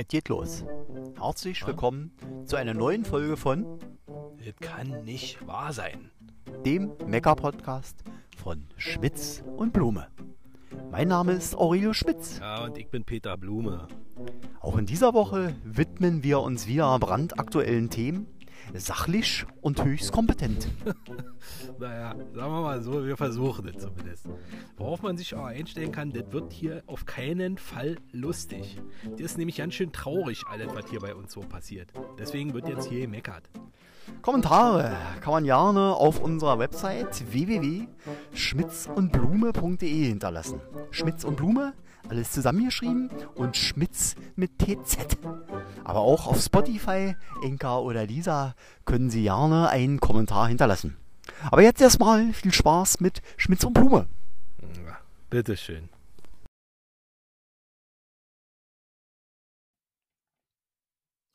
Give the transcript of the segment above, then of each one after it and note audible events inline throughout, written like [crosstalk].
Es geht los. Herzlich willkommen zu einer neuen Folge von Das kann nicht wahr sein. dem Mecker-Podcast von Schmitz und Blume. Mein Name ist Aurelio Schmitz. Ja, und ich bin Peter Blume. Auch in dieser Woche widmen wir uns wieder brandaktuellen Themen, sachlich und höchst kompetent. [laughs] Naja, sagen wir mal so, wir versuchen es zumindest. Worauf man sich auch einstellen kann, das wird hier auf keinen Fall lustig. Das ist nämlich ganz schön traurig, alles, was hier bei uns so passiert. Deswegen wird jetzt hier gemeckert. Kommentare kann man gerne auf unserer Website www.schmitzundblume.de hinterlassen. Schmitz und Blume, alles zusammengeschrieben und Schmitz mit TZ. Aber auch auf Spotify, Enka oder Lisa können Sie gerne einen Kommentar hinterlassen. Aber jetzt erstmal viel Spaß mit Schmitz und Blume. Ja, bitteschön.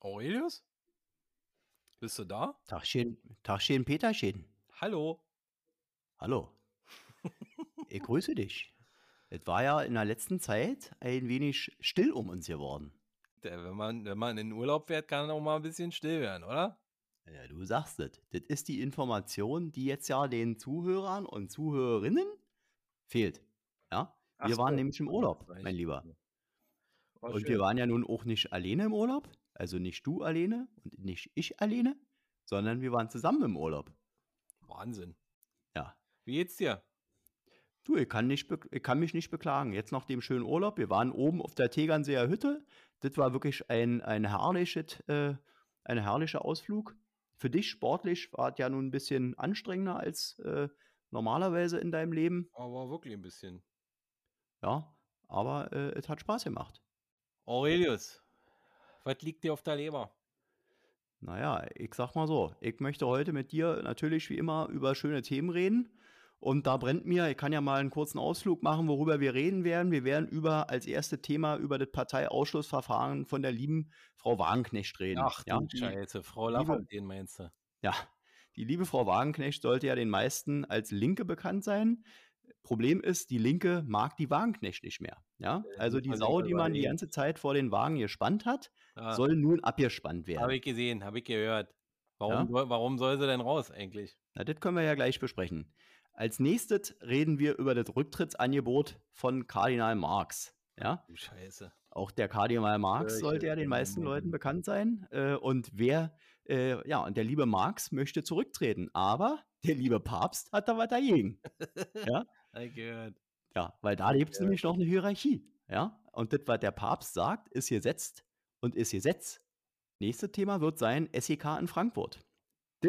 Aurelius? Bist du da? Tagchen, Tagchen, Peterchen. Hallo. Hallo. Ich grüße dich. Es war ja in der letzten Zeit ein wenig still um uns geworden. Wenn, man, wenn man in den Urlaub fährt, kann auch mal ein bisschen still werden, oder? Ja, du sagst es. Das ist die Information, die jetzt ja den Zuhörern und Zuhörerinnen fehlt. Ja, Ach wir waren so. nämlich im Urlaub, mein. Lieber. War Und schön. wir waren ja nun auch nicht alleine im Urlaub. Also nicht du alleine und nicht ich alleine, sondern wir waren zusammen im Urlaub. Wahnsinn. Ja. Wie geht's dir? Du, ich kann, nicht, ich kann mich nicht beklagen. Jetzt nach dem schönen Urlaub, wir waren oben auf der Tegernseer Hütte. Das war wirklich ein, ein, herrliches, äh, ein herrlicher Ausflug. Für dich sportlich war es ja nun ein bisschen anstrengender als äh, normalerweise in deinem Leben. Aber wirklich ein bisschen. Ja, aber äh, es hat Spaß gemacht. Aurelius, was liegt dir auf der Leber? Naja, ich sag mal so, ich möchte heute mit dir natürlich wie immer über schöne Themen reden. Und da brennt mir, ich kann ja mal einen kurzen Ausflug machen, worüber wir reden werden. Wir werden über als erstes Thema über das Parteiausschlussverfahren von der lieben Frau Wagenknecht reden. Ach ja, die, Scheiße, Frau liebe- Lafontaine meinst du? ja, die liebe Frau Wagenknecht sollte ja den meisten als Linke bekannt sein. Problem ist, die Linke mag die Wagenknecht nicht mehr. Ja, also die Sau, die man die ganze Zeit vor den Wagen gespannt hat, Ah, soll nun abgespannt werden. habe ich gesehen, habe ich gehört. Warum, Ja? soll, warum soll sie denn raus eigentlich? Na, das können wir ja gleich besprechen. Als nächstes reden wir über das Rücktrittsangebot von Kardinal Marx. Ja, Du Scheiße. auch der Kardinal Marx Kirche sollte ja den meisten Leuten bekannt sein. Äh, und wer, äh, ja, und der liebe Marx möchte zurücktreten, aber der liebe Papst hat da was dagegen. [laughs] Ja, ich gehört. ja weil da gibt es nämlich noch eine Hierarchie. Ja, und das, was der Papst sagt, ist gesetzt und ist Gesetz. Nächstes Thema wird sein SEK in Frankfurt.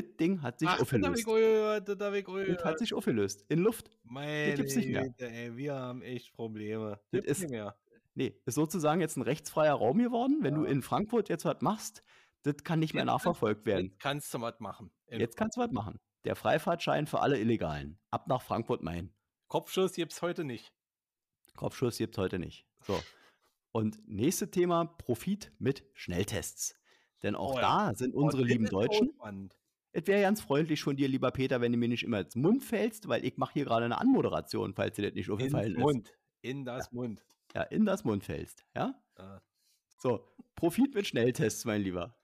Das Ding hat sich Ach, das aufgelöst. das ich Das hat sich aufgelöst. In Luft. Meine gibt's nicht mehr. Güte, ey, wir haben echt Probleme. Das Gibt's ist- nicht mehr. Nee, ist sozusagen jetzt ein rechtsfreier Raum geworden. Wenn du Ja. in Frankfurt jetzt was machst, das kann nicht mehr Jetzt nachverfolgt werden. Jetzt kannst du was machen. In Jetzt kannst du was machen. Der Freifahrtschein für alle Illegalen. Ab nach Frankfurt-Main. Kopfschuss gibt's heute nicht. Kopfschuss gibt's heute nicht. So. Und nächstes Thema: Profit mit Schnelltests. Denn auch Oh da sind Oh, unsere das lieben Deutschen. spannend. Es wäre ganz freundlich von dir, lieber Peter, wenn du mir nicht immer ins Mund fällst, weil ich mache hier gerade eine Anmoderation, falls dir das nicht In aufgefallen ist. Mund. In das Mund. Ja, in das Mund fällst. Ja? Ja. So, Profit mit Schnelltests, mein Lieber.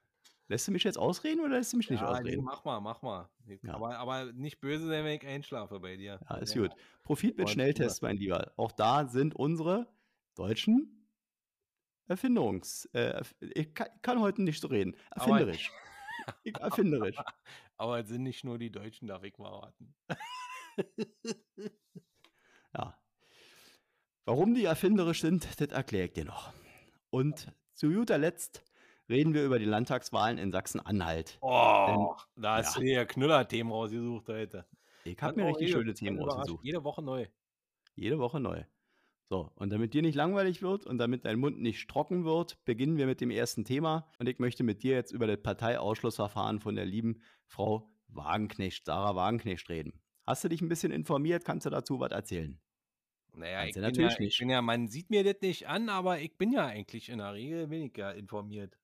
Lässt du mich jetzt ausreden oder lässt du mich nicht Ja, nee, ausreden? mach mal, mach mal. Ja. Aber, aber nicht böse sein, wenn ich einschlafe bei dir. Ja, ist gut. Profit mit Schnelltests, mein Lieber. Auch da sind unsere deutschen Erfindungs... Äh, ich kann, kann heute nicht so reden. Erfinderisch. [laughs] Ich- Erfinderisch. Aber es sind nicht nur die Deutschen, darf ich mal raten. [laughs] Ja. Warum die erfinderisch sind, das erkläre ich dir noch. Und zu guter Letzt reden wir über die Landtagswahlen in Sachsen-Anhalt. Oh, da hast ja. du dir Knüller-Themen rausgesucht heute. Ich habe mir richtig schöne Themen rausgesucht. Jede Woche neu. Jede Woche neu. So, und damit dir nicht langweilig wird und damit dein Mund nicht trocken wird, beginnen wir mit dem ersten Thema. Und ich möchte mit dir jetzt über das Parteiausschlussverfahren von der lieben Frau Wagenknecht, Sarah Wagenknecht, reden. Hast du dich ein bisschen informiert? Kannst du dazu was erzählen? Naja, ich bin, natürlich ja, ich nicht. bin ja, man sieht mir das nicht an, aber ich bin ja eigentlich in der Regel weniger informiert.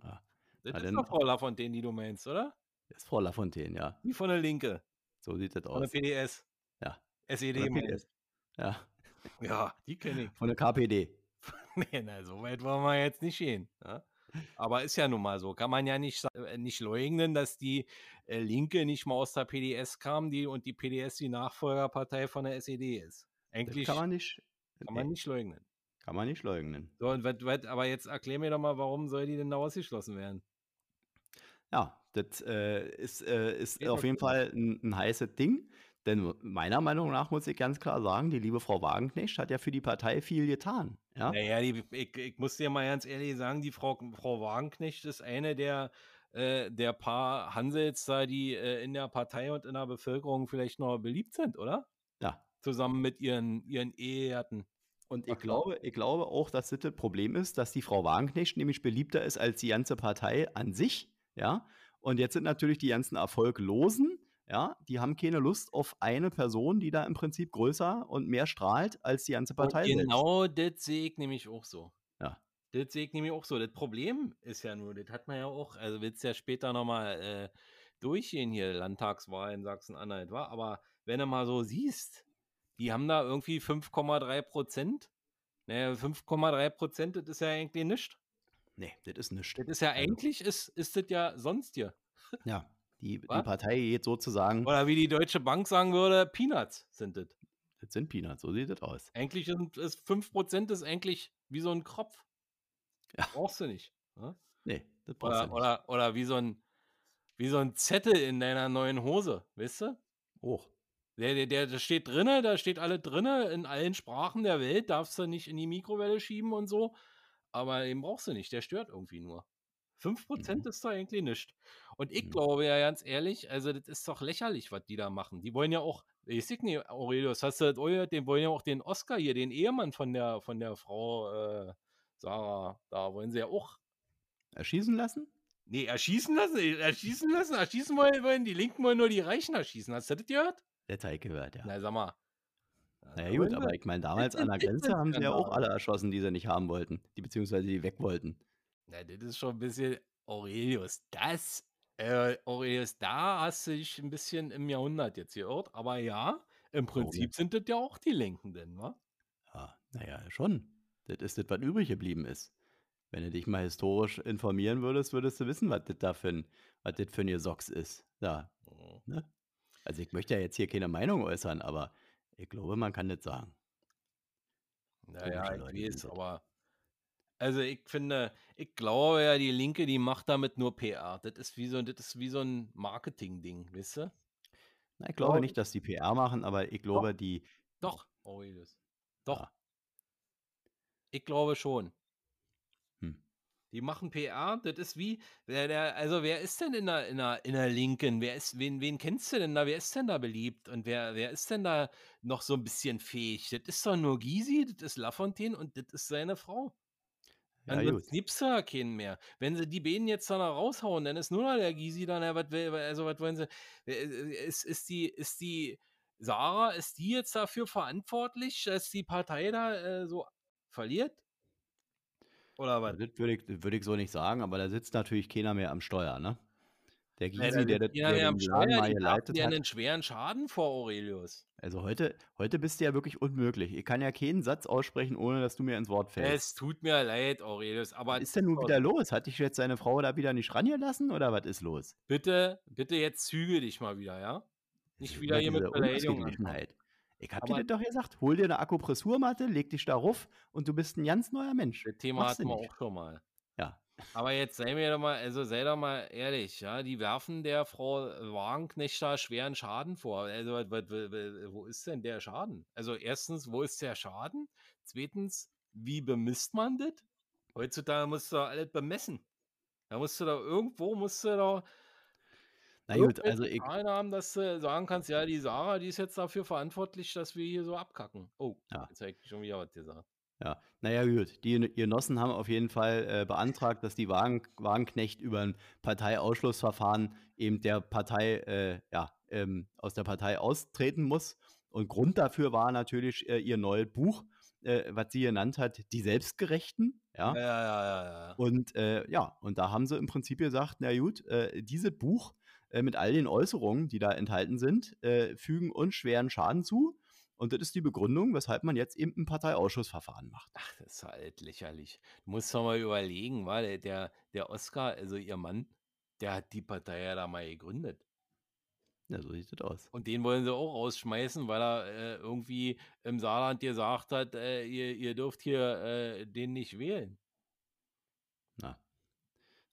Ja, Das Na ist dann- doch Frau Lafontaine, die du meinst, oder? das ist Frau Lafontaine, ja. Die von der Linke, So sieht das von der aus. PDS. Ja. SED Von der PDS. Ja, Ja, die kenne ich. von der KPD. [laughs] nee, na, so weit wollen wir jetzt nicht gehen. Ja? Aber ist ja nun mal so. Kann man ja nicht, äh, nicht leugnen, dass die äh, Linke nicht mal aus der PDS kam die, und die PDS die Nachfolgerpartei von der SED ist. Eigentlich kann man nicht, kann man nicht leugnen. Kann man nicht leugnen. So, und wat, wat, aber jetzt erklär mir doch mal, warum soll die denn da ausgeschlossen werden? Ja, das äh, ist, äh, ist auf jeden Fall ein, ein heißes Ding. Denn meiner Meinung nach muss ich ganz klar sagen, die liebe Frau Wagenknecht hat ja für die Partei viel getan. Ja, Naja, die, ich, ich muss dir mal ganz ehrlich sagen, die Frau, Frau Wagenknecht ist eine der, äh, der paar Hansels da, die äh, in der Partei und in der Bevölkerung vielleicht noch beliebt sind, oder? ja. Zusammen mit ihren, ihren Ehegatten. Und ich glaube, ich glaube auch, dass das das Problem ist, dass die Frau Wagenknecht nämlich beliebter ist als die ganze Partei an sich. Ja. Und jetzt sind natürlich die ganzen Erfolglosen, ja, die haben keine Lust auf eine Person, die da im Prinzip größer und mehr strahlt als die ganze Partei. Und selbst. genau das sehe ich nämlich auch so. Ja. Das sehe ich nämlich auch so. Das Problem ist ja nur, das hat man ja auch, also willst ja später nochmal äh, durchgehen hier, Landtagswahl in Sachsen-Anhalt, war. Aber wenn du mal so siehst, die haben da irgendwie 5,3 Prozent. Naja, 5,3 Prozent, das ist ja eigentlich nichts. Nee, das ist nichts. Das ist ja Also- eigentlich, ist, ist das ja sonst hier. Ja. Die, die? Partei geht sozusagen, Oder wie die Deutsche Bank sagen würde, Peanuts sind das. das sind Peanuts, so sieht das aus. Eigentlich sind ist 5% ist eigentlich wie so ein Kropf. Ja. Brauchst du nicht. Ne? Nee, das brauchst du Oder, nicht. oder, oder wie, so ein, wie so ein Zettel in deiner neuen Hose, weißt du? Hoch. Der, der, der, der steht drinne, da steht alle drinne, in allen Sprachen der Welt, darfst du nicht in die Mikrowelle schieben und so. Aber den brauchst du nicht, der stört irgendwie nur. 5% Mhm. ist da eigentlich nichts. Und ich Mhm. glaube ja ganz ehrlich, also das ist doch lächerlich, was die da machen. Die wollen ja auch, ich sag nicht, Aurelius, hast du das gehört? Den wollen ja auch den Oscar hier, den Ehemann von der, von der Frau äh, Sarah, da wollen sie ja auch Erschießen lassen? Nee, erschießen lassen, äh, erschießen lassen, erschießen wollen, wollen die Linken wollen nur die Reichen erschießen. Hast du das gehört? Der Teig gehört, ja. Na, sag mal. Ja, Naja, gut, aber ich meine, damals an der Grenze haben sie ja auch alle erschossen, die sie nicht haben wollten, die beziehungsweise die weg wollten. Na, das ist schon ein bisschen Aurelius. Das, äh, Aurelius, da hast du dich ein bisschen im Jahrhundert jetzt geirrt. Aber ja, im Prinzip jetzt? sind das ja auch die Linken denn, wa? Ja, naja, schon. Das ist das, was übrig geblieben ist. Wenn du dich mal historisch informieren würdest, würdest du wissen, was das da für ein, was das für ein Gesocks ist. Ja, Mhm. ne? Also ich möchte ja jetzt hier keine Meinung äußern, aber ich glaube, man kann das sagen. Naja, ich weiß, aber. Also ich finde, ich glaube ja, die Linke, die macht damit nur PR. Das ist wie so, das ist wie so ein Marketing-Ding, weißt du? Na, ich glaube Glaube nicht, dass die PR machen, aber ich glaube, die, Doch, Aurelius. Doch. Ja. Ich glaube schon. Hm. Die machen PR, das ist wie, wer der, also wer ist denn in der, in der, in der Linken? Wer ist, wen, wen kennst du denn da? Wer ist denn da beliebt? Und wer, wer ist denn da noch so ein bisschen fähig? Das ist doch nur Gysi, das ist Lafontaine und das ist seine Frau. Ja Ansonsten gut. gibt's da keinen mehr. Wenn sie die beiden jetzt da noch raushauen, dann ist nur noch der Gysi dann, ja, was will, also was wollen sie, äh, ist, ist die, ist die, Sarah, ist die jetzt dafür verantwortlich, dass die Partei da äh, so verliert? Oder was? Das würde ich, das würde ich so nicht sagen, aber da sitzt natürlich keiner mehr am Steuer, ne? Der Gysi, der, ja der mehr den Laden mal die dir hat. einen schweren Schaden vor, Aurelius. Also heute, heute bist du ja wirklich unmöglich. Ich kann ja keinen Satz aussprechen, ohne dass du mir ins Wort fällst. Es tut mir leid, Aurelius, aber Was ist denn nun wieder los? Hat dich jetzt seine Frau da wieder nicht rangelassen oder was ist los? bitte, bitte jetzt züge dich mal wieder, ja? Nicht wieder hier mit Beleidigung. Ich hab dir Aber- das doch gesagt. Hol dir eine Akupressurmatte, leg dich da rauf und du bist ein ganz neuer Mensch. Das Thema Machst hatten wir auch schon mal. Aber jetzt sei mir doch mal, also sei doch mal ehrlich, ja, die werfen der Frau Wagenknecht da schweren Schaden vor. Also, wo ist denn der Schaden? Also, erstens, wo ist der Schaden? Zweitens, wie bemisst man das? Heutzutage musst du doch alles bemessen. Da musst du doch irgendwo, musst du doch Na gut, also ich, haben, dass du sagen kannst, ja, die Sarah, die ist jetzt dafür verantwortlich, dass wir hier so abkacken. Oh, Ja. jetzt habe ich schon wieder was gesagt. Ja, naja gut, die Genossen haben auf jeden Fall äh, beantragt, dass die Wagen, Wagenknecht über ein Parteiausschlussverfahren eben der Partei, äh, ja, ähm, aus der Partei austreten muss. Und Grund dafür war natürlich äh, ihr neues Buch, äh, was sie genannt hat, Die Selbstgerechten. Ja. Ja, ja, ja, ja. Und äh, ja, und da haben sie im Prinzip gesagt, na gut, äh, dieses Buch mit all den Äußerungen, die da enthalten sind, fügen uns schweren Schaden zu. Und das ist die Begründung, weshalb man jetzt eben ein Parteiausschussverfahren macht. Ach, das ist halt lächerlich. Du musst doch mal überlegen, weil der, der Oscar, also ihr Mann, der hat die Partei ja da mal gegründet. Ja, so sieht das aus. Und den wollen sie auch rausschmeißen, weil er äh, irgendwie im Saarland gesagt hat, äh, ihr, ihr dürft hier äh, den nicht wählen.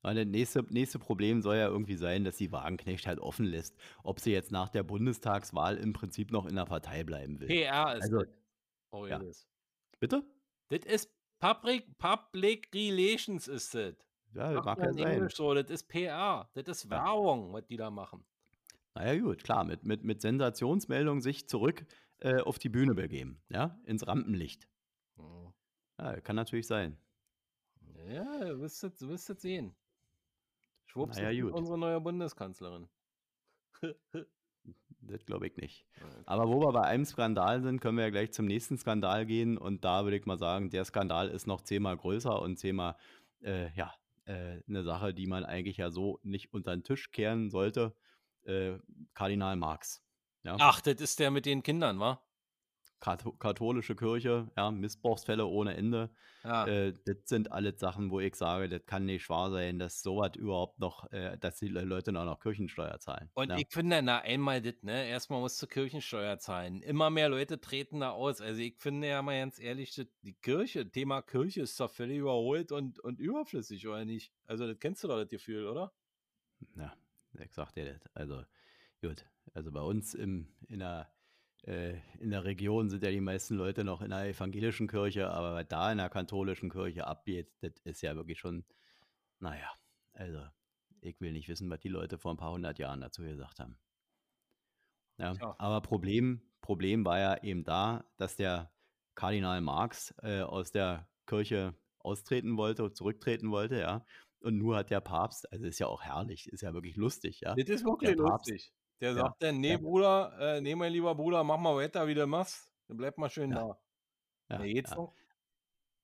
Aber das nächste, nächste Problem soll ja irgendwie sein, dass sie Wagenknecht halt offen lässt, ob sie jetzt nach der Bundestagswahl im Prinzip noch in der Partei bleiben will. PR ist Also, das. Aurelius. Bitte? Das ist Public, Public Relations ist das. Ja, das mag ja in sein. Englisch so, das ist PR. Das ist Ja. Werbung, was die da machen. Naja, gut, klar, mit, mit, mit Sensationsmeldung sich zurück äh, auf die Bühne begeben, ja, ins Rampenlicht. Hm. Ja, kann natürlich sein. Ja, du wirst es sehen. Schwupps, Naja, gut. unsere neue Bundeskanzlerin. [laughs] Das glaube ich nicht. Aber wo wir bei einem Skandal sind, können wir ja gleich zum nächsten Skandal gehen. Und da würde ich mal sagen, der Skandal ist noch zehnmal größer und zehnmal, äh, ja, äh, eine Sache, die man eigentlich ja so nicht unter den Tisch kehren sollte. Äh, Kardinal Marx. Ja? Ach, das ist der mit den Kindern, wa? Katho katholische Kirche, ja, Missbrauchsfälle ohne Ende. Ja. Äh, das sind alles Sachen, wo ich sage, das kann nicht wahr sein, dass sowas überhaupt noch, äh, dass die Le- Leute noch, noch Kirchensteuer zahlen. Und ja. ich finde, na, einmal das, ne? Erstmal musst du Kirchensteuer zahlen. Immer mehr Leute treten da aus. Also ich finde ja mal ganz ehrlich, das, die Kirche, Thema Kirche ist doch völlig überholt und, und überflüssig, oder nicht? Also das kennst du doch das Gefühl, oder? Ja, ich sag dir das. Also, gut. Also bei uns im, in, der, äh, in der Region sind ja die meisten Leute noch in der evangelischen Kirche, aber da in der katholischen Kirche abgeht, das ist ja wirklich schon, naja, also ich will nicht wissen, was die Leute vor ein paar hundert Jahren dazu gesagt haben. Ja, Tja. aber Problem, Problem war ja eben da, dass der Kardinal Marx äh, aus der Kirche austreten wollte, zurücktreten wollte, ja. Und nur hat der Papst, also ist ja auch herrlich, ist ja wirklich lustig, ja. Das ist wirklich Der Papst- lustig. Der Ja, sagt dann, nee. Bruder, äh, nee, mein lieber Bruder, mach mal weiter, wie du machst. Dann bleib mal schön da. Ja, geht's ja. noch?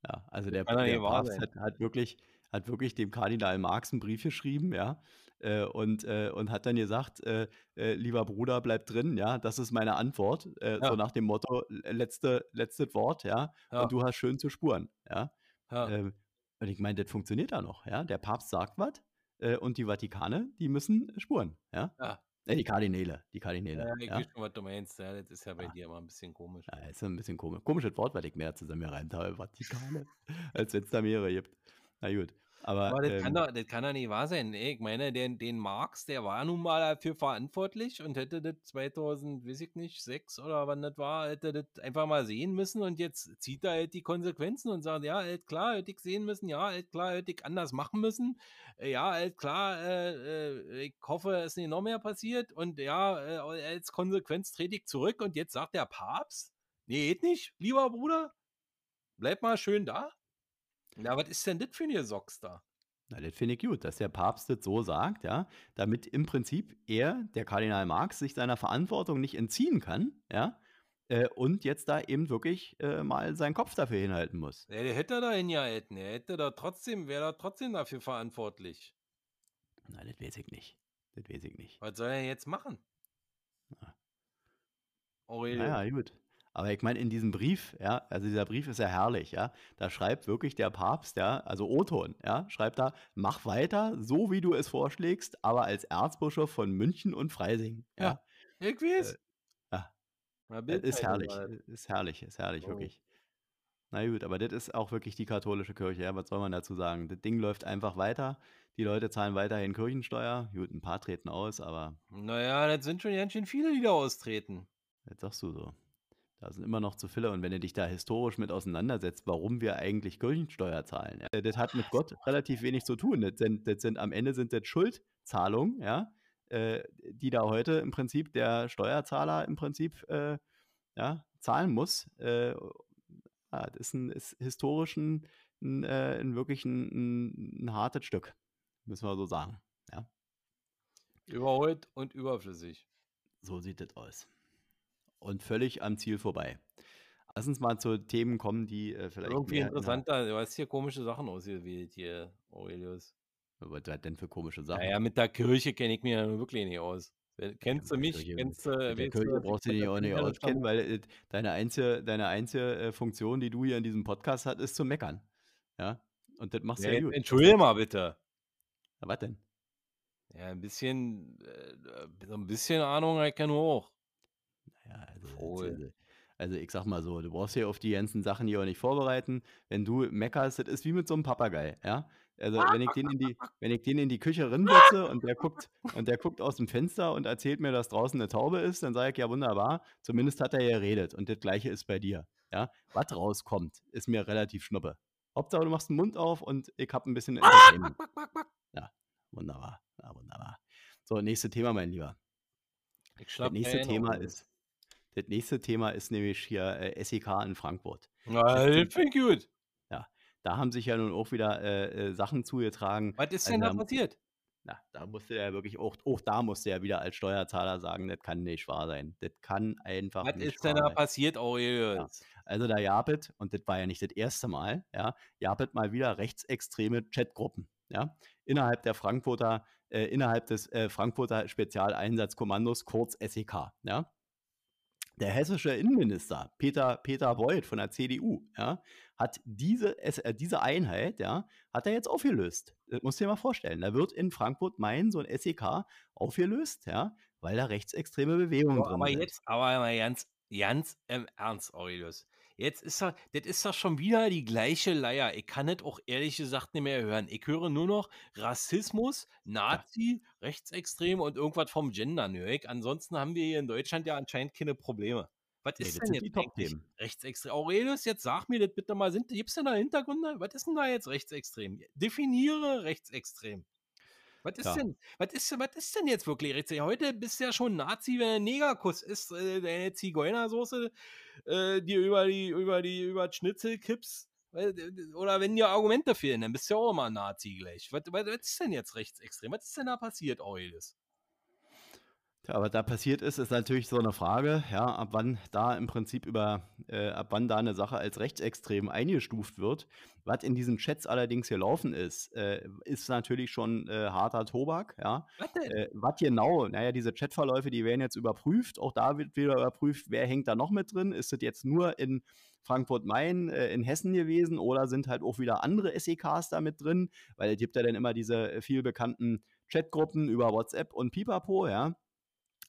Ja, also der, der wahr Papst hat, hat, wirklich, hat wirklich dem Kardinal Marx einen Brief geschrieben, ja, äh, und, äh, und hat dann gesagt, äh, äh, lieber Bruder, bleib drin, ja, das ist meine Antwort, äh, Ja. so nach dem Motto, letzte, letztes Wort, ja, Ja. und du hast schön zu spuren, ja. Ja. Ähm, und ich meine, das funktioniert da noch, ja, der Papst sagt was äh, und die Vatikane, die müssen spuren, ja. Ja. Äh, die Kardinäle, die Kardinäle, Ja, ich ja. schon, was du meinst. Ja, das ist ja bei Ja. dir immer ein bisschen komisch. Ja, ist ein bisschen komisch. Komisches Wort, weil ich mehr zusammengereimt habe, Vatikane, [laughs] als wenn es da mehrere gibt. Na gut. Aber, Aber das, kann ähm, doch, das kann doch nicht wahr sein. ey. Ich meine, den, den Marx, der war nun mal dafür verantwortlich und hätte das 2000, weiß ich nicht, 6 oder wann das war, hätte das einfach mal sehen müssen und jetzt zieht er halt die Konsequenzen und sagt, ja, halt klar, hätte ich sehen müssen, ja, halt klar, hätte ich anders machen müssen, Äh, ja, halt klar, äh, äh, ich hoffe, es ist nicht noch mehr passiert und ja, äh, als Konsequenz trete ich zurück und jetzt sagt der Papst, nee, geht nicht, lieber Bruder, bleib mal schön da. Ja, was ist denn das für eine Socks da? Na, das finde ich gut, dass der Papst das so sagt, ja, damit im Prinzip er, der Kardinal Marx, sich seiner Verantwortung nicht entziehen kann, ja, äh, und jetzt da eben wirklich äh, mal seinen Kopf dafür hinhalten muss. Ja, der hätte da hingehalten. Er hätte da trotzdem, wäre da trotzdem dafür verantwortlich. Na, das weiß ich nicht. Das weiß ich nicht. Was soll er jetzt machen? Ja. Aurelio. Naja, gut. Aber ich meine, in diesem Brief, ja, also dieser Brief ist ja herrlich, ja, da schreibt wirklich der Papst, ja, also Oton, ja, schreibt da, mach weiter, so wie du es vorschlägst, aber als Erzbischof von München und Freising, ja. Ja. Ich weiß. Äh, ja. Äh, Ist herrlich, ist herrlich, ist herrlich, Oh. wirklich. Na gut, aber das ist auch wirklich die katholische Kirche, ja, was soll man dazu sagen? Das Ding läuft einfach weiter, die Leute zahlen weiterhin Kirchensteuer, gut, ein paar treten aus, aber Naja, das sind schon ganz schön viele, die da austreten. jetzt sagst du so. Da sind immer noch zu viele und wenn du dich da historisch mit auseinandersetzt, warum wir eigentlich Kirchensteuer zahlen, ja, das hat mit Gott relativ wenig zu tun. Das sind, das sind am Ende sind das Schuldzahlungen, ja, äh, die da heute im Prinzip der Steuerzahler im Prinzip äh, ja, zahlen muss. Äh, ja, das ist, ein, ist historisch ein, ein, äh, ein wirklich ein, ein, ein hartes Stück, müssen wir so sagen. Ja, Überholt und überflüssig. so sieht das aus. Und völlig am Ziel vorbei. Lass uns mal zu Themen kommen, die äh, vielleicht Irgendwie interessanter. Du hast hier komische Sachen ausgewählt, hier, Aurelius. Was hat denn für komische Sachen? Naja, mit der Kirche kenne ich mir wirklich nicht aus. Kennst du mich? Kirche, Kennst du, mit der Kirche du, brauchst du dich auch nicht auskennen, weil äh, deine einzige, deine einzige äh, Funktion, die du hier in diesem Podcast hast, ist zu meckern. Ja, und das machst du Ja, ja gut. entschuldige mal bitte. Na, was denn? Ja, ein bisschen, äh, so ein bisschen Ahnung habe ich ja nur auch. Ja, also, ich sag mal so, du brauchst hier auf die ganzen Sachen hier auch nicht vorbereiten. Wenn du meckerst, das ist wie mit so einem Papagei, ja. Also wenn ich den in die, wenn ich den in die Küche rinsetze und der guckt und der guckt aus dem Fenster und erzählt mir, dass draußen eine Taube ist, dann sage ich ja wunderbar. Zumindest hat er geredet und das Gleiche ist bei dir, ja. Was rauskommt, ist mir relativ schnuppe. Hauptsache du machst den Mund auf und ich hab ein bisschen Entertainment. Wunderbar, ja, wunderbar. So nächste Thema, mein Lieber. Das nächste Thema ist, das nächste Thema ist nämlich hier äh, SEK in Frankfurt. Na, das finde ich gut. Da haben sich ja nun auch wieder äh, äh, Sachen zugetragen. Was ist Also denn da da- passiert? Na, da musste er wirklich auch, auch da musste er wieder als Steuerzahler sagen, das kann nicht wahr sein. Das kann einfach Was nicht ist denn wahr da sein. passiert, Aurelius? Also da Japet, und das war ja nicht das erste Mal, ja, Japet mal wieder rechtsextreme Chatgruppen, ja, innerhalb der Frankfurter, äh, innerhalb des äh, Frankfurter Spezialeinsatzkommandos, kurz SEK, ja. Der hessische Innenminister Peter, Peter Beuth von der CDU, ja, hat diese, äh, diese Einheit, ja, hat er jetzt aufgelöst. Das musst du dir mal vorstellen. Da wird in Frankfurt-Main so ein SEK aufgelöst, ja, weil da rechtsextreme Bewegungen drin aber sind. jetzt, aber mal ganz, ganz im Ernst, Aurelius. Jetzt ist doch, das ist doch schon wieder die gleiche Leier. Ich kann das auch ehrlich gesagt nicht mehr hören. Ich höre nur noch Rassismus, Nazi, Rechtsextrem und irgendwas vom Gendern höre ich. Ansonsten haben wir hier in Deutschland ja anscheinend keine Probleme. Was Nee, ist das denn jetzt die Top-Themen. rechtsextrem? Aurelius, jetzt sag mir das bitte mal. Gibt es denn da Hintergründe? Was ist denn da jetzt rechtsextrem? Definiere rechtsextrem. Was ist Ja. denn, was ist, was ist denn jetzt wirklich rechtsextrem? Heute bist du ja schon Nazi, wenn ein Negerkuss ist, äh, deine Zigeunersoße, äh, dir über die, über die, über Schnitzel kippst. Äh, Oder wenn dir Argumente fehlen, dann bist du ja auch immer Nazi gleich. Was, was, ist denn jetzt rechtsextrem? Was ist denn da passiert, Aurelius? Aber da passiert ist, ist natürlich so eine Frage, ja, ab wann da im Prinzip über, äh, ab wann da eine Sache als rechtsextrem eingestuft wird. Was in diesen Chats allerdings gelaufen ist, äh, ist natürlich schon äh, harter Tobak, ja. Was denn? Äh, was genau? Naja, diese Chatverläufe, die werden jetzt überprüft. Auch da wird wieder überprüft, wer hängt da noch mit drin. Ist das jetzt nur in Frankfurt-Main, äh, in Hessen gewesen oder sind halt auch wieder andere SEKs da mit drin? Weil es gibt ja dann immer diese äh, viel bekannten Chatgruppen über WhatsApp und Pipapo, ja.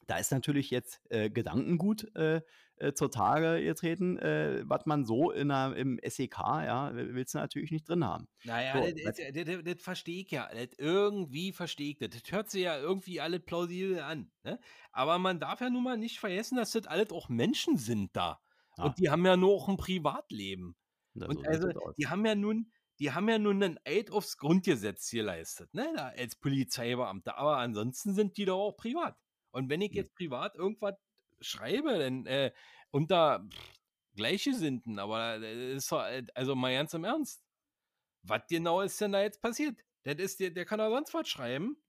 Da ist natürlich jetzt äh, Gedankengut äh, äh, zur Tage getreten, äh, was man so in einer, im SEK, ja, willst du natürlich nicht drin haben. Naja, So, das, ja- das, das, das verstehe ich ja. Das irgendwie verstehe ich das. Das hört sich ja irgendwie alles plausibel an. Ne? Aber man darf ja nun mal nicht vergessen, dass das alles auch Menschen sind da. Ja. Und die haben ja nur auch ein Privatleben. Und so sieht also, die haben ja nun, die haben ja nun einen Eid aufs Grundgesetz geleistet, ne? Da als Polizeibeamte. Aber ansonsten sind die doch auch privat. Und wenn ich jetzt privat irgendwas schreibe, dann äh, unter pff, Gleichgesinnten, aber das ist doch, äh, also mal ganz im Ernst. Was genau ist denn da jetzt passiert? Das ist, der, der kann doch sonst was schreiben.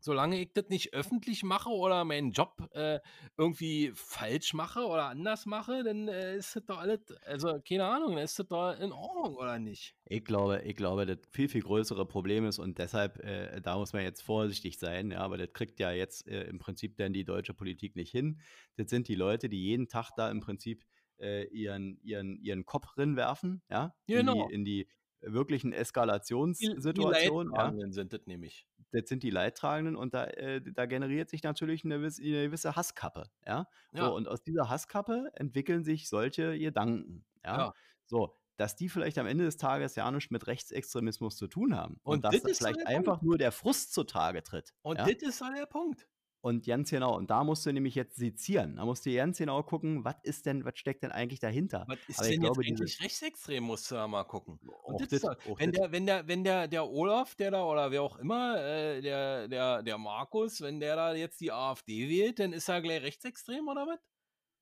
Solange ich das nicht öffentlich mache oder meinen Job äh, irgendwie falsch mache oder anders mache, dann äh, ist das doch alles, also keine Ahnung, dann ist das doch in Ordnung oder nicht? Ich glaube, ich glaube, das viel, viel größere Problem ist und deshalb, äh, da muss man jetzt vorsichtig sein, ja, aber das kriegt ja jetzt äh, im Prinzip dann die deutsche Politik nicht hin. Das sind die Leute, die jeden Tag da im Prinzip äh, ihren, ihren, ihren Kopf rinwerfen, ja, Genau. in die, in die wirklichen Die, die Eskalationssituationen, ja. Sind das nämlich. Das sind die Leidtragenden und da, äh, da generiert sich natürlich eine, gewisse- eine gewisse Hasskappe, ja. So, Ja, und aus dieser Hasskappe entwickeln sich solche Gedanken, ja. ja. So, dass die vielleicht am Ende des Tages ja nichts mit Rechtsextremismus zu tun haben. Und, Und dass das vielleicht einfach nur der Frust zutage tritt. Und ja? das ist doch der Punkt. Und ganz genau, und da musst du nämlich jetzt sezieren. Da musst du ganz genau gucken, was ist denn, was steckt denn eigentlich dahinter? Was ist Aber denn glaube, jetzt eigentlich rechtsextrem, musst du da mal gucken. Und das das, wenn das, der, wenn der, wenn der, der Olaf, der da, oder wer auch immer, äh, der, der, der Markus, wenn der da jetzt die AfD wählt, dann ist er gleich rechtsextrem oder was?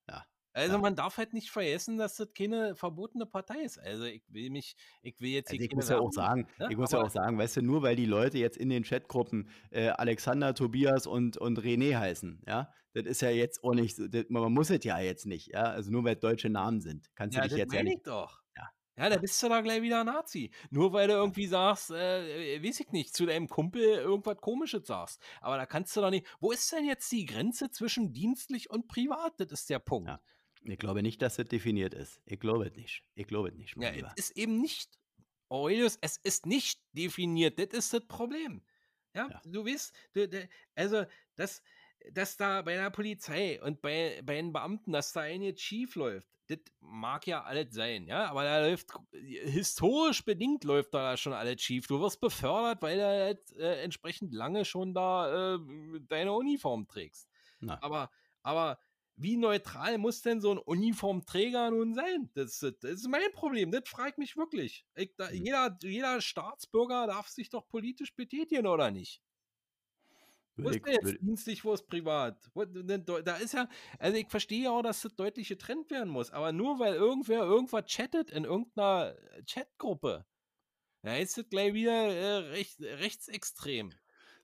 ja, Also ja. man darf halt nicht vergessen, dass das keine verbotene Partei ist. Also ich will mich, ich will jetzt Also hier ich muss ja auch sagen, ne? ich muss ja Aber auch sagen, weißt du, nur weil die Leute jetzt in den Chatgruppen äh, Alexander, Tobias und, und René heißen, ja, das ist ja jetzt auch nicht, so- das, man muss es ja jetzt nicht, ja, also nur weil deutsche Namen sind, kannst du ja, dich das jetzt ja nicht, ich doch. ja, Ja, da bist du da gleich wieder Nazi. Nur weil du irgendwie sagst, äh, weiß ich nicht, zu deinem Kumpel irgendwas Komisches sagst. Aber da kannst du doch nicht. Wo ist denn jetzt die Grenze zwischen dienstlich und privat? Das ist der Punkt. Ja. Ich glaube nicht, dass das definiert ist. Ich glaube es nicht. Ich glaube es nicht. Ja, es ist eben nicht. Aurelius, es ist nicht definiert. Das ist das Problem. Ja, Ja. du weißt, du, du, also, dass, dass da bei der Polizei und bei, bei den Beamten, dass da ein jetzt schief läuft, das mag ja alles sein, ja, aber da läuft, historisch bedingt läuft da schon alles schief. Du wirst befördert, weil du halt, äh, entsprechend lange schon da äh, deine Uniform trägst. Na, Aber, aber wie neutral muss denn so ein Uniformträger nun sein? Das, das ist mein Problem. Das fragt mich wirklich. Ich, da, Hm. jeder, jeder Staatsbürger darf sich doch politisch betätigen, oder nicht? Wo ist denn jetzt dienstlich, wo ist privat? Da ist ja, also ich verstehe auch, dass das deutlich getrennt werden muss, aber nur weil irgendwer irgendwas chattet in irgendeiner Chatgruppe, da ist das gleich wieder äh, recht, rechtsextrem.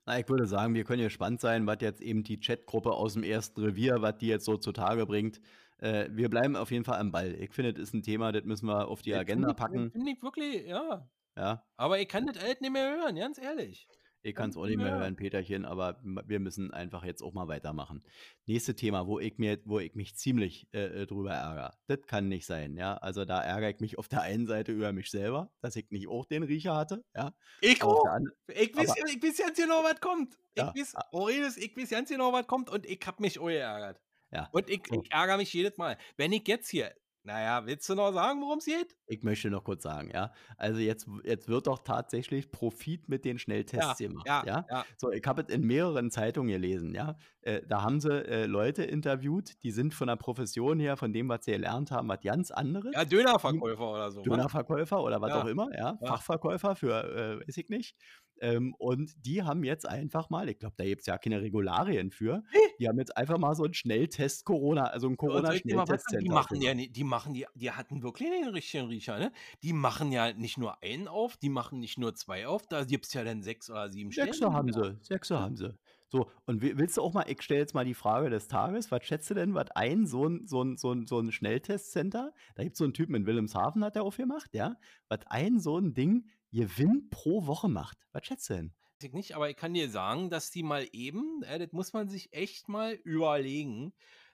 Na, ich würde sagen, wir können gespannt sein, was jetzt eben die Chatgruppe aus dem ersten Revier, was die jetzt so zutage bringt. Äh, wir bleiben auf jeden Fall am Ball. Ich finde, das ist ein Thema, das müssen wir auf die Das Agenda finde ich, packen. finde ich wirklich, ja. Ja, Aber ich kann das alt nicht mehr hören, ganz ehrlich. Ich Kann ich es auch nicht mehr hören. Peterchen, aber wir müssen einfach jetzt auch mal weitermachen. Nächste Thema, wo ich mir, wo ich mich ziemlich äh, äh, drüber ärgere. Das kann nicht sein, ja. Also da ärgere ich mich auf der einen Seite über mich selber, dass ich nicht auch den Riecher hatte, ja. Ich auch. Ich weiß, aber ich weiß ganz genau, was kommt. Ich ja, weiß, a- Aurelius, ich weiß ganz genau, was kommt und ich hab mich auch geärgert. ja. Und ich, ich ärgere mich jedes Mal. Wenn ich jetzt hier, naja, willst du noch sagen, worum es geht? ich möchte noch kurz sagen, ja. Also jetzt, jetzt wird doch tatsächlich Profit mit den Ja, Schnelltests gemacht, ja, ja. ja. So, ich habe es in mehreren Zeitungen gelesen, ja. Äh, da haben sie äh, Leute interviewt, die sind von der Profession her, von dem, was sie gelernt haben, was ganz anderes. Ja, Dönerverkäufer oder so, was? Dönerverkäufer oder was auch Ja, immer, ja, ja. Fachverkäufer für, äh, weiß ich nicht. Ähm, und die haben jetzt einfach mal, ich glaube, da gibt es ja keine Regularien für, die haben jetzt einfach mal so einen Schnelltest Corona, also ein Und soll ich dir mal was sagen? Die machen ja die machen die, die hatten wirklich den richtigen Riecher, ne? Die machen ja nicht nur einen auf, die machen nicht nur zwei auf, da gibt es ja dann sechs oder sieben Sechser Stellen haben sie, Sechser haben sie. So, und wi- willst du auch mal, ich stelle jetzt mal die Frage des Tages, was schätzt du denn, was ein so ein, so ein, so ein, so ein Schnelltestcenter, da gibt es so einen Typen in Wilhelmshaven, hat der aufgemacht, ja, was ein so ein Ding Gewinn pro Woche macht. Was schätzt du denn? Nicht, aber ich kann dir sagen, dass die mal eben, äh, das muss man sich echt mal überlegen,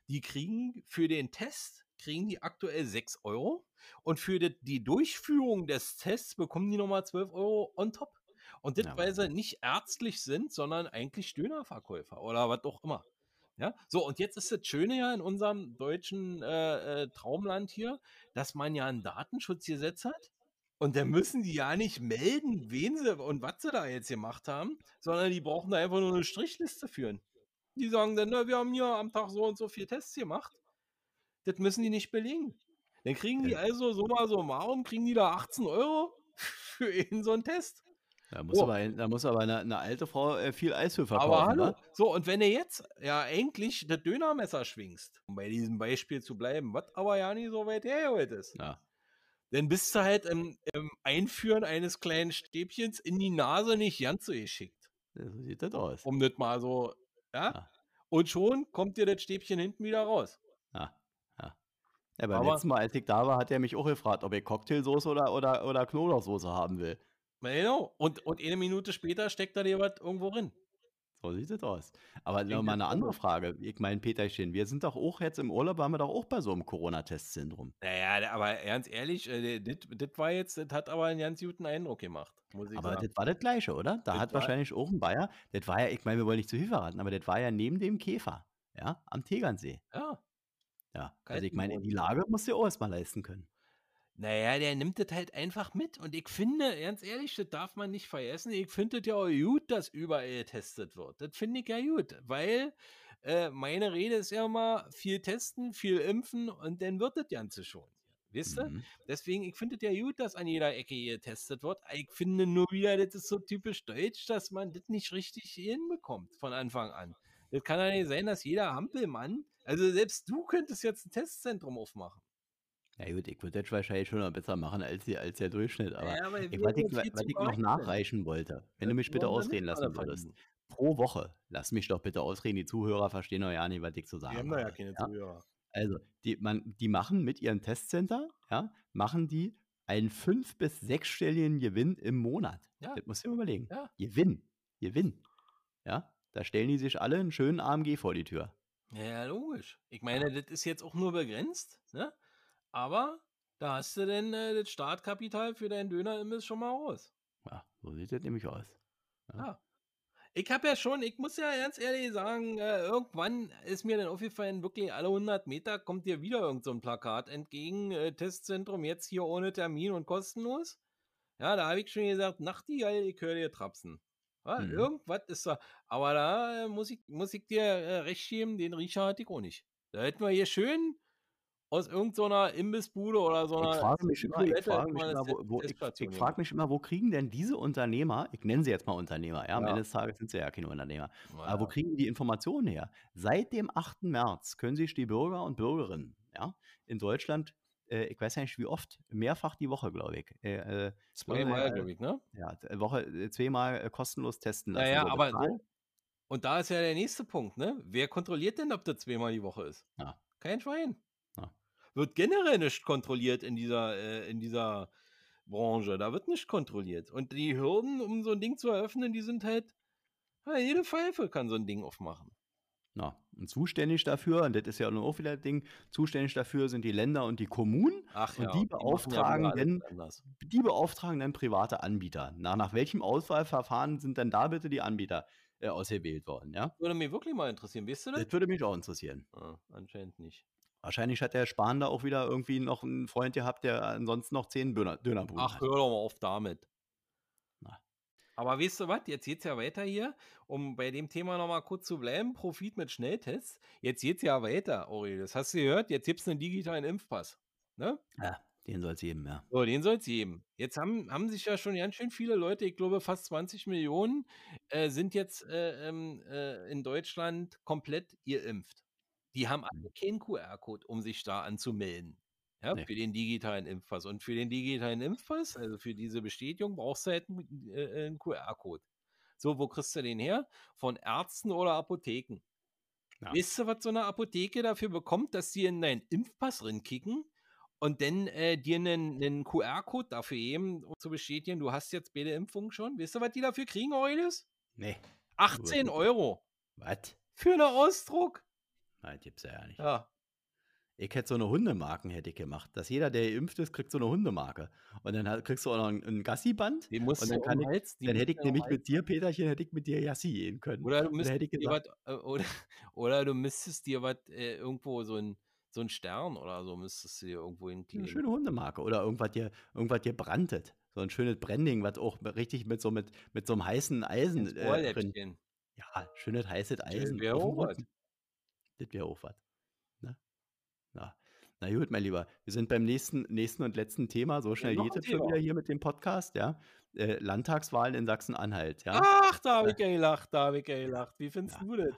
die kriegen für den Test, kriegen die aktuell 6 Euro und für die, die Durchführung des Tests bekommen die nochmal 12 Euro on top. Und das, Ja, weil sie nicht ärztlich sind, sondern eigentlich Dönerverkäufer oder was auch immer. Ja, so, und jetzt ist das Schöne ja in unserem deutschen äh, äh, Traumland hier, dass man ja ein Datenschutzgesetz hat. Und dann müssen die ja nicht melden, wen sie und was sie da jetzt gemacht haben, sondern die brauchen da einfach nur eine Strichliste führen. Die sagen dann, na, wir haben hier am Tag so und so viele Tests gemacht. Das müssen die nicht belegen. Dann kriegen die Ja, also so mal so, warum kriegen die da 18 Euro für in so einen Test? Da muss Oh, aber, da muss aber eine, eine alte Frau äh, viel Eis für aber verkaufen, hallo. wa? So, und wenn du jetzt ja eigentlich das Dönermesser schwingst, um bei diesem Beispiel zu bleiben, was aber ja nicht so weit hergeholt ist, Ja. Dann bist du halt im, im Einführen eines kleinen Stäbchens in die Nase nicht ganz so geschickt. So sieht das aus. Um das mal so, ja? Ja, Und schon kommt dir das Stäbchen hinten wieder raus. ja, ja. Ja, beim Aber, letzten Mal, als ich da war, hat er mich auch gefragt, ob ich Cocktailsoße oder, oder, oder Knoblauchsoße haben will. genau. Und, und eine Minute später steckt da dir was irgendwo drin. So sieht es aus. Aber nochmal jetzt eine andere. Frage. Ich meine, Peterchen, wir sind doch auch jetzt im Urlaub, waren wir doch auch bei so einem Corona-Test-Syndrom. Naja, aber ganz ehrlich, äh, das war jetzt, das hat aber einen ganz guten Eindruck gemacht, muss ich Aber sagen. das war das Gleiche, oder? Da Das hat wahrscheinlich auch ein Bayer, das war ja, ich meine, wir wollen nicht zu viel verraten, aber das war ja neben dem Käfer, ja, am Tegernsee. ja, Ja, also ich meine, die. Lage musst du auch erstmal leisten können. Naja, der nimmt das halt einfach mit. Und ich finde, ganz ehrlich, das darf man nicht vergessen. Ich finde das ja auch gut, dass überall getestet wird. Das finde ich ja gut, weil äh, meine Rede ist ja immer viel testen, viel impfen und dann wird das Ganze schon. Wisst ihr? Mhm. Deswegen, ich finde es ja gut, dass an jeder Ecke getestet wird. Ich finde nur wieder, das ist so typisch deutsch, dass man das nicht richtig hinbekommt von Anfang an. Das kann ja nicht sein, dass jeder Hampelmann, also selbst du könntest jetzt ein Testzentrum aufmachen. Ja gut, ich würde das wahrscheinlich schon noch besser machen als, die, als der Durchschnitt, aber Ja, weil ich, wir was ich, was ich noch nachreichen wollte, wenn du Das mich bitte wir ausreden lassen würdest, pro Woche, lass mich doch bitte ausreden, die Zuhörer verstehen doch ja nicht, was ich zu sagen haben da ja habe. keine Ja? Zuhörer. Also, die, man, die machen mit ihrem Testcenter, ja, machen die einen fünf- bis sechsstelligen Gewinn im Monat. Ja. Das musst du dir überlegen. Ja. Gewinn. Gewinn. Ja. Da stellen die sich alle einen schönen AMG vor die Tür. Ja, ja, logisch. Ich meine, das ist jetzt auch nur begrenzt, ne? Aber da hast du denn äh, das Startkapital für deinen Dönerimbiss schon mal raus. Ja, so sieht das nämlich aus. Ja. Ich habe ja schon, ich muss ja ganz ehrlich sagen, äh, irgendwann ist mir dann aufgefallen, wirklich alle 100 Meter kommt dir wieder irgend so ein Plakat entgegen, äh, Testzentrum jetzt hier ohne Termin und kostenlos. Ja, da habe ich schon gesagt, Nachtigall, ich höre dir trapsen. Ja, Mhm. Irgendwas ist da. Aber da äh, muss, ich, muss ich dir äh, recht geben, den Riecher hatte ich auch nicht. Da hätten wir hier schön aus irgendeiner Imbissbude oder so einer Ich frage mich immer, ich frage mich immer, wo, wo, ich, ich frage mich immer, wo kriegen denn diese Unternehmer, ich nenne sie jetzt mal Unternehmer, ja, am Ja. Ende des Tages sind sie ja keine Unternehmer, nehmen. aber wo kriegen die Informationen her? Seit dem 8. März können sich die Bürger und Bürgerinnen ja, in Deutschland, äh, ich weiß ja nicht wie oft, mehrfach die Woche, glaube ich, äh, äh, Zweimal, äh, glaube ich, ne? ja, Woche äh, zweimal äh, kostenlos testen lassen. Naja, aber so. Und da ist ja der nächste Punkt, ne? Wer kontrolliert denn, ob das zweimal die Woche ist? Ja. Kein Schwein. Ja. Wird generell nicht kontrolliert in dieser, äh, in dieser Branche. Da wird nicht kontrolliert. Und die Hürden, um so ein Ding zu eröffnen, die sind halt, ja, jede Pfeife kann so ein Ding aufmachen. Ja, und zuständig dafür, und das ist ja auch wieder das Ding, zuständig dafür sind die Länder und die Kommunen. Ach Und ja, die machen ja beauftragen denn- anders. Die beauftragen dann private Anbieter. Na, nach welchem Auswahlverfahren sind denn da bitte die Anbieter äh, ausgewählt worden? Ja? Würde mich wirklich mal interessieren, weißt du das? Das würde mich auch interessieren. Ah, anscheinend nicht. Wahrscheinlich hat der Spahn da auch wieder irgendwie noch einen Freund gehabt, der ansonsten noch zehn Döner, Dönerbuden Ach, hat. hör doch mal auf damit. Na. Aber weißt du was? Jetzt geht's ja weiter hier, um bei dem Thema nochmal kurz zu bleiben. Profit mit Schnelltests. Jetzt geht's ja weiter, Aurelius. Hast du gehört? Jetzt gibt's einen digitalen Impfpass. Ne? Ja, den soll es geben, ja. So, den soll's geben. Jetzt haben, haben sich ja schon ganz schön viele Leute, ich glaube fast 20 Millionen, äh, sind jetzt äh, ähm, äh, in Deutschland komplett geimpft. Die haben alle keinen QR-Code, um sich da anzumelden. Ja, Nee. für den digitalen Impfpass. Und für den digitalen Impfpass, also für diese Bestätigung, brauchst du halt einen, äh, einen QR-Code. So, wo kriegst du den her? Von Ärzten oder Apotheken. Ja. Weißt du, was so eine Apotheke dafür bekommt, dass sie in deinen Impfpass rinkicken und dann äh, dir einen, einen QR-Code dafür geben, um zu bestätigen, du hast jetzt beide Impfungen schon? Weißt du, was die dafür kriegen, Aurelius? Nee. 18 nicht. Euro Was? für einen Ausdruck. Nein, gibt's ja gar nicht. Ja. Ich hätte so eine Hundemarken hätte ich gemacht. Dass jeder, der geimpft ist, kriegt so eine Hundemarke. Und dann kriegst du auch noch ein, ein Gassi-Band. Den musst Und dann kann die Dann hätte ich nämlich mit dir, Peterchen, hätte ich mit dir Gassi gehen können. Oder du müsstest ich dir was, äh, oder, [laughs] oder du müsstest dir was, äh, irgendwo so ein, so ein Stern oder so müsstest du dir irgendwo eine hinkleben. schöne Hundemarke. Oder irgendwas dir, irgendwas dir branntet. So ein schönes Branding, was auch richtig mit so, mit, mit so einem heißen Eisen äh. Ja, schönes heißes Eisen. wär auf dem auch was. Rücken. Das wäre auch was. Ne? Na. Na gut, mein Lieber, wir sind beim nächsten, nächsten und letzten Thema. So schnell noch geht es schon wieder hier mit dem Podcast, ja. Äh, Landtagswahlen in Sachsen-Anhalt, ja. Ach, da habe ich gelacht, da habe ich gelacht. Wie findest Ja. du das?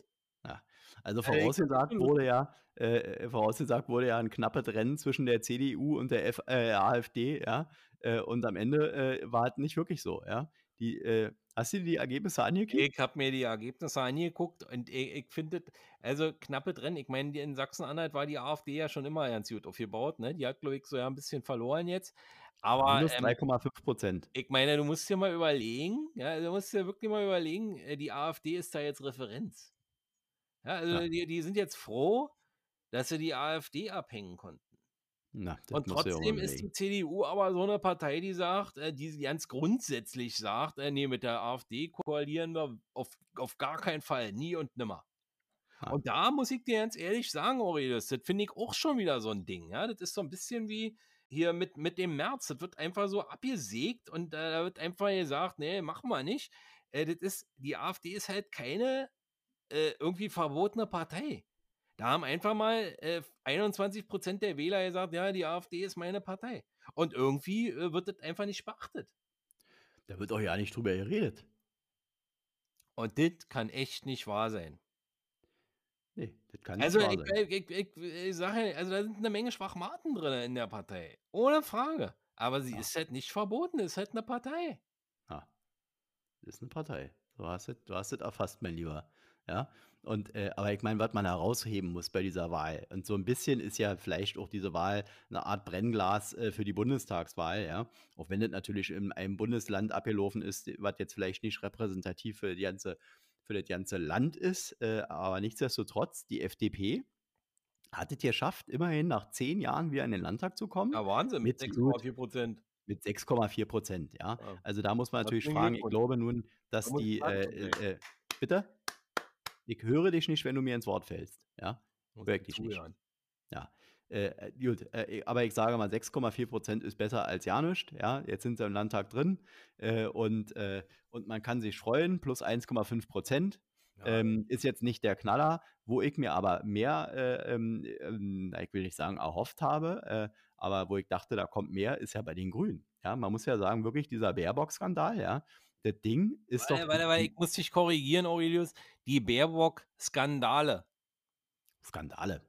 Ja, also Äh, vorausgesagt wurde ja, äh, vorausgesagt wurde ja ein knappes Rennen zwischen der CDU und der F äh, AfD, ja. Äh, und am Ende äh, war es nicht wirklich so, ja. Die, äh, hast du dir die Ergebnisse angeguckt? Ich habe mir die Ergebnisse angeguckt und ich, ich finde, also knappe drin. Ich meine, in Sachsen-Anhalt war die AfD ja schon immer ganz gut aufgebaut. Ne? Die hat, glaube ich, so ja ein bisschen verloren jetzt. Aber Minus ähm, 3,5 Prozent. ich meine, du musst dir mal überlegen, ja, du musst dir wirklich mal überlegen, äh, die AfD ist da jetzt Referenz. Ja, also Ja. Die, die sind jetzt froh, dass sie die AfD abhängen konnten. Na, Und trotzdem ist die CDU aber so eine Partei, die sagt, äh, die ganz grundsätzlich sagt, äh, nee, mit der AfD koalieren wir auf, auf gar keinen Fall, nie und nimmer. Ja. Und da muss ich dir ganz ehrlich sagen, Aurelius, das finde ich auch schon wieder so ein Ding. Ja? Das ist so ein bisschen wie hier mit, mit dem März. Das wird einfach so abgesägt und äh, da wird einfach gesagt, nee, machen wir nicht. Äh, das ist, die AfD ist halt keine äh, irgendwie verbotene Partei. Da haben einfach mal äh, 21 Prozent der Wähler gesagt, ja, die AfD ist meine Partei. Und irgendwie äh, wird das einfach nicht beachtet. Da wird auch ja nicht drüber geredet. Und das kann echt nicht wahr sein. Nee, das kann nicht Also wahr ich, sein. ich, ich, ich, ich sage, also da sind eine Menge Schwachmaten drin in der Partei. Ohne Frage. Aber sie Ja. ist halt nicht verboten, ist halt eine Partei. Ja. Ist eine Partei. Du hast es, du hast es erfasst, mein Lieber. Ja. Und, äh, aber ich meine, was man herausheben muss bei dieser Wahl. Und so ein bisschen ist ja vielleicht auch diese Wahl eine Art Brennglas äh, für die Bundestagswahl, ja. Auch wenn das natürlich in einem Bundesland abgelaufen ist, was jetzt vielleicht nicht repräsentativ für, die ganze, für das ganze Land ist. Äh, aber nichtsdestotrotz, die FDP hat es geschafft, immerhin nach zehn Jahren wieder in den Landtag zu kommen. Ja, Wahnsinn, mit 6,4 Prozent. Mit 6,4 Prozent, ja. ja. Also da muss man natürlich fragen, ich glaube nun, dass da die, äh, äh, bitte? Ich höre dich nicht, wenn du mir ins Wort fällst. Ja, wirklich nicht. Ja, äh, gut, äh, aber ich sage mal, 6,4 Prozent ist besser als ja nichts. Ja, jetzt sind sie im Landtag drin äh, und, äh, und man kann sich freuen, plus 1,5 Prozent. Ja. Ähm, ist jetzt nicht der Knaller, wo ich mir aber mehr, äh, ähm, ähm, ich will nicht sagen, erhofft habe, äh, aber wo ich dachte, da kommt mehr, ist ja bei den Grünen. Ja, man muss ja sagen, wirklich dieser Baerbock-Skandal, ja, das Ding ist warte, doch. Warte, warte, ich muss dich korrigieren, Aurelius. Die Baerbock-Skandale. Skandale.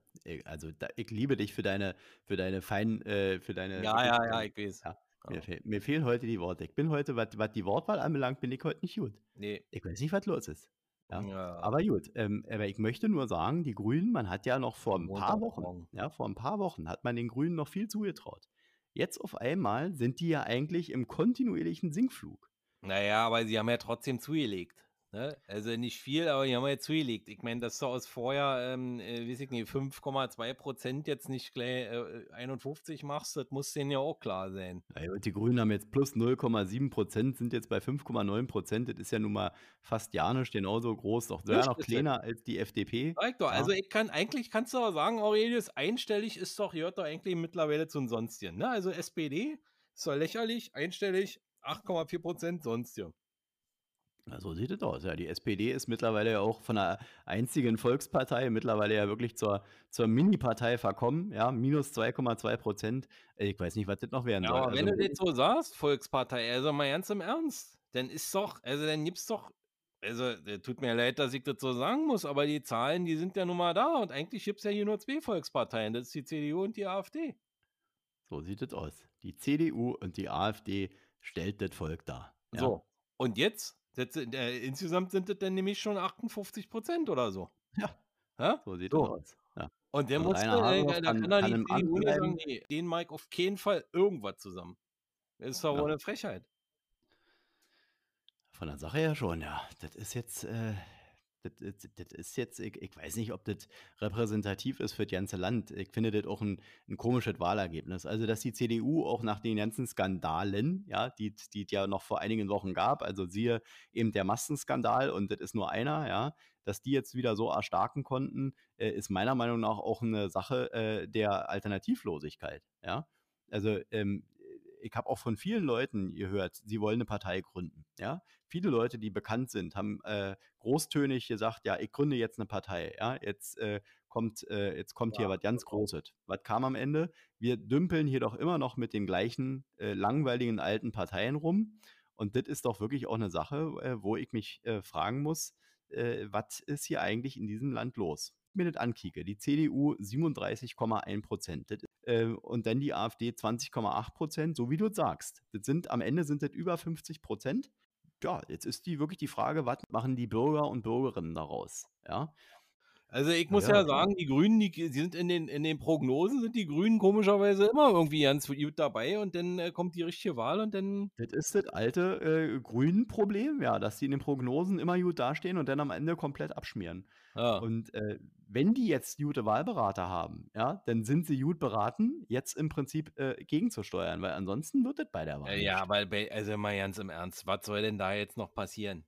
Also da, ich liebe dich für deine, für deine feinen, äh, für deine. Ja, ja, ja, ich weiß. Ja. Mir, fehl, mir, fehlen heute die Worte. Ich bin heute, was, was die Wortwahl anbelangt, bin ich heute nicht gut. Nee. Ich weiß nicht, was los ist. Ja. ja. Aber gut, ähm, aber ich möchte nur sagen, die Grünen, man hat ja noch vor ein paar Wochen, ja, vor ein paar Wochen hat man den Grünen noch viel zugetraut. Jetzt auf einmal sind die ja eigentlich im kontinuierlichen Sinkflug. Naja, aber sie haben ja trotzdem zugelegt. Ne? Also nicht viel, aber die haben ja zugelegt. Ich meine, dass du aus vorher, ähm, äh, weiß ich nicht, 5,2 Prozent jetzt nicht gleich äh, 51 machst, das muss denen ja auch klar sein. Ja, die Grünen haben jetzt plus 0,7 Prozent, sind jetzt bei 5,9 Prozent. Das ist ja nun mal fast janisch genauso groß, doch sogar noch kleiner als die FDP. Sag doch, ja. also ich kann, eigentlich kannst du aber sagen, Aurelius, einstellig ist doch, gehört doch eigentlich mittlerweile zu Sonstigen. Ne? Also SPD ist doch lächerlich, einstellig, 8,4 Prozent sonst ja. So sieht es aus. Ja, die SPD ist mittlerweile ja auch von einer einzigen Volkspartei mittlerweile ja wirklich zur, zur Mini-Partei verkommen. Ja, minus 2,2 Prozent. Ich weiß nicht, was das noch werden ja, soll. Aber also, wenn du das so sagst, Volkspartei, also mal ganz im Ernst, dann ist doch, also dann gibt's doch, also tut mir leid, dass ich das so sagen muss, aber die Zahlen, die sind ja nun mal da und eigentlich gibt es ja hier nur zwei Volksparteien, das ist die CDU und die AfD. So sieht es aus. Die CDU und die AfD stellt das Volk dar. Ja. So, und jetzt? Das, äh, insgesamt sind es dann nämlich schon 58 Prozent oder so. Ja. ja? So sieht so. aus. Ja. Und der muss, äh, da kann, er die CDU nicht sagen, nee, den Mike auf keinen Fall irgendwas zusammen. Das ist doch ja. wohl eine Frechheit. Von der Sache her schon, ja. Das ist jetzt, äh, das, das, das, ist jetzt, ich, ich, weiß nicht, ob das repräsentativ ist für das ganze Land. Ich finde das auch ein, ein komisches Wahlergebnis. Also, dass die CDU auch nach den ganzen Skandalen, ja, die es ja noch vor einigen Wochen gab, also siehe eben der Massenskandal und das ist nur einer, ja, dass die jetzt wieder so erstarken konnten, äh, ist meiner Meinung nach auch eine Sache äh, der Alternativlosigkeit, ja. Also, ähm, ich habe auch von vielen Leuten gehört, sie wollen eine Partei gründen. Ja, viele Leute, die bekannt sind, haben äh, großtönig gesagt, ja, ich gründe jetzt eine Partei. Ja, jetzt äh, kommt, äh, jetzt kommt ja, hier was ganz genau. Großes. Was kam am Ende? Wir dümpeln hier doch immer noch mit den gleichen äh, langweiligen alten Parteien rum. Und das ist doch wirklich auch eine Sache, äh, wo ich mich äh, fragen muss, was ist hier eigentlich in diesem Land los? Mir das ankicke, die CDU 37,1 Prozent äh, und dann die AfD 20,8 Prozent, so wie du es sagst. Das sind, am Ende sind das über 50 Prozent. Ja, jetzt ist die wirklich die Frage, was machen die Bürger und Bürgerinnen daraus? Ja. Also ich muss ja, ja sagen, die Grünen, die, die, sind in den, in den Prognosen, sind die Grünen komischerweise immer irgendwie ganz gut dabei und dann äh, kommt die richtige Wahl und dann. Das ist das alte äh, Grünen-Problem, ja, dass die in den Prognosen immer gut dastehen und dann am Ende komplett abschmieren. Ja. Und äh, wenn die jetzt gute Wahlberater haben, ja, dann sind sie gut beraten, jetzt im Prinzip äh, gegenzusteuern, weil ansonsten wird das bei der Wahl. Ja, aber also mal ganz im Ernst, was soll denn da jetzt noch passieren?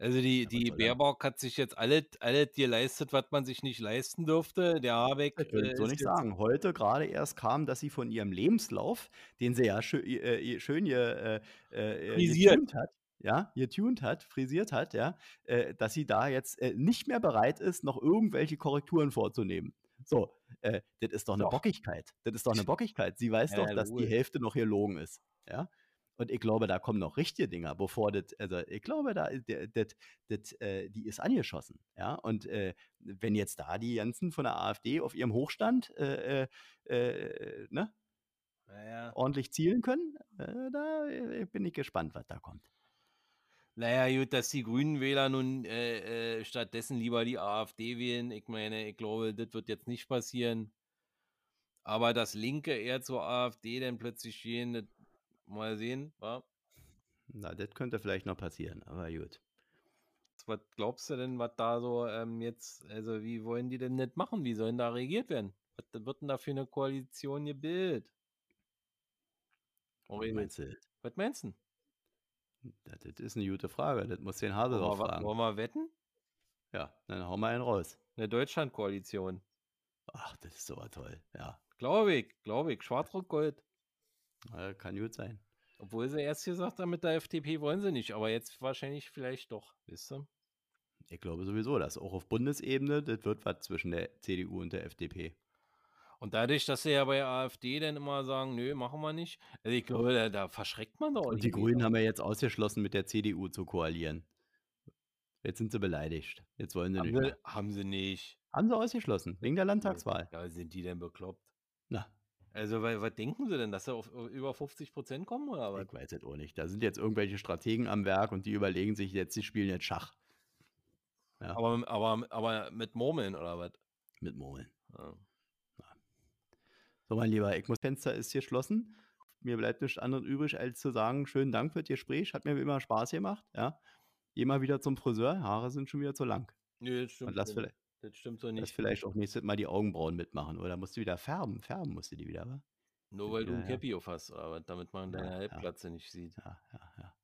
Also die, ja, die Baerbock hat sich jetzt alles, alles geleistet, was man sich nicht leisten dürfte. Der Habeck. Ich will äh, so nicht sagen. Heute gerade erst kam, dass sie von ihrem Lebenslauf, den sie ja schön, äh, schön äh, äh, frisiert hat, ja, getuned hat, frisiert hat, ja, äh, dass sie da jetzt äh, nicht mehr bereit ist, noch irgendwelche Korrekturen vorzunehmen. So, äh, das ist doch eine doch. Bockigkeit. Das ist doch eine [laughs] Bockigkeit. Sie weiß ja, doch, dass die Hälfte noch gelogen ist. Ja. Und ich glaube, da kommen noch richtige Dinger, bevor das, also ich glaube, da, das, das, äh, die ist angeschossen. Ja, und äh, wenn jetzt da die ganzen von der AfD auf ihrem Hochstand äh, äh, äh ne, ja, ja. ordentlich zielen können, äh, da bin ich gespannt, was da kommt. Naja, gut, dass die grünen Wähler nun äh, äh, stattdessen lieber die AfD wählen. Ich meine, ich glaube, das wird jetzt nicht passieren. Aber dass Linke eher zur AfD dann plötzlich gehen, das mal sehen, wa? Na, das könnte vielleicht noch passieren, aber gut. Was glaubst du denn, was da so ähm, jetzt, also wie wollen die denn nicht machen? Wie sollen da regiert werden? Was wird denn da für eine Koalition gebildet? Was meinst du? Was meinst du? Ja, das ist eine gute Frage. Das muss den Hase drauf wir, fragen. wollen wir wetten? Ja, dann hau mal einen raus. Eine Deutschland-Koalition. Ach, das ist aber toll. Ja, Glaube ich, glaube ich. Schwarz-Rot-Gold. äh, kann gut sein. Obwohl sie erst gesagt haben, mit der FDP wollen sie nicht, aber jetzt wahrscheinlich vielleicht doch, wisst ihr? Ich glaube sowieso, dass auch auf Bundesebene, das wird was zwischen der CDU und der FDP. Und dadurch, dass sie ja bei AfD dann immer sagen, nö, machen wir nicht, also ich glaube, da, da verschreckt man doch. Und die Grünen haben ja jetzt ausgeschlossen, mit der CDU zu koalieren. Jetzt sind sie beleidigt. Jetzt wollen sie haben nicht sie, haben sie nicht. Haben sie ausgeschlossen, wegen der Landtagswahl. Ja, sind die denn bekloppt? Na, Also, weil, was denken sie denn, dass sie auf, auf über 50 Prozent kommen oder was? ich weiß es auch nicht. Da sind jetzt irgendwelche Strategen am Werk und die überlegen sich jetzt, sie spielen jetzt Schach. Ja, Aber, aber, aber mit Murmeln oder was? mit Murmeln. Ja. So, mein Lieber, ich muss Fenster ist geschlossen. Mir bleibt nichts anderes übrig, als zu sagen, schönen Dank für das Gespräch. Hat mir wie immer Spaß gemacht. Ja. Geh mal wieder zum Friseur. Haare sind schon wieder zu lang. Nö, das stimmt. Und lass so vielleicht, nicht. Das stimmt so lass nicht. vielleicht auch nächstes Mal die Augenbrauen mitmachen. Oder musst du wieder färben? Färben musst du die wieder, wa? Nur weil du Ja, ein ja. Cappy auf hast, aber damit man deine Ja, ja. Halbplatze nicht sieht. Ja, ja, ja.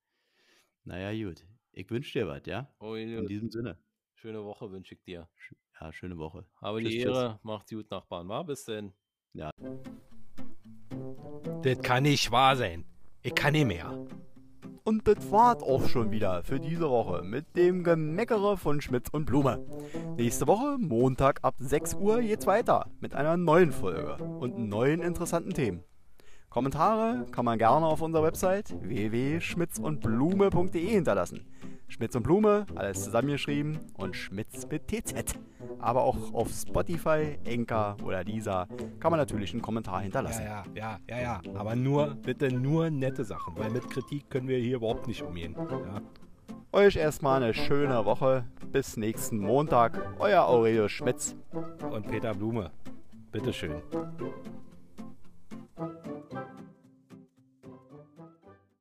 Naja, gut. Ich wünsche dir was, ja? Oh, In diesem Sinne. Schöne Woche wünsche ich dir. Ja, schöne Woche. Habe Tschüss, die tschüss. Ehre, macht's gut, Nachbarn. War bis denn. Ja. Das kann nicht wahr sein. Ich kann nicht mehr. Und das war's auch schon wieder für diese Woche mit dem Gemeckere von Schmitz und Blume. Nächste Woche, Montag ab 6 Uhr, geht's weiter mit einer neuen Folge und neuen interessanten Themen. Kommentare kann man gerne auf unserer Website www.schmitzundblume.de hinterlassen. Schmitz und Blume, alles zusammengeschrieben und Schmitz mit TZ. Aber auch auf Spotify, Enka oder Lisa kann man natürlich einen Kommentar hinterlassen. Ja, ja, ja, ja, ja. Aber nur, bitte nur nette Sachen, weil mit Kritik können wir hier überhaupt nicht umgehen. Ja. Euch erstmal eine schöne Woche. Bis nächsten Montag. Euer Aurelio Schmitz. Und Peter Blume, bitteschön.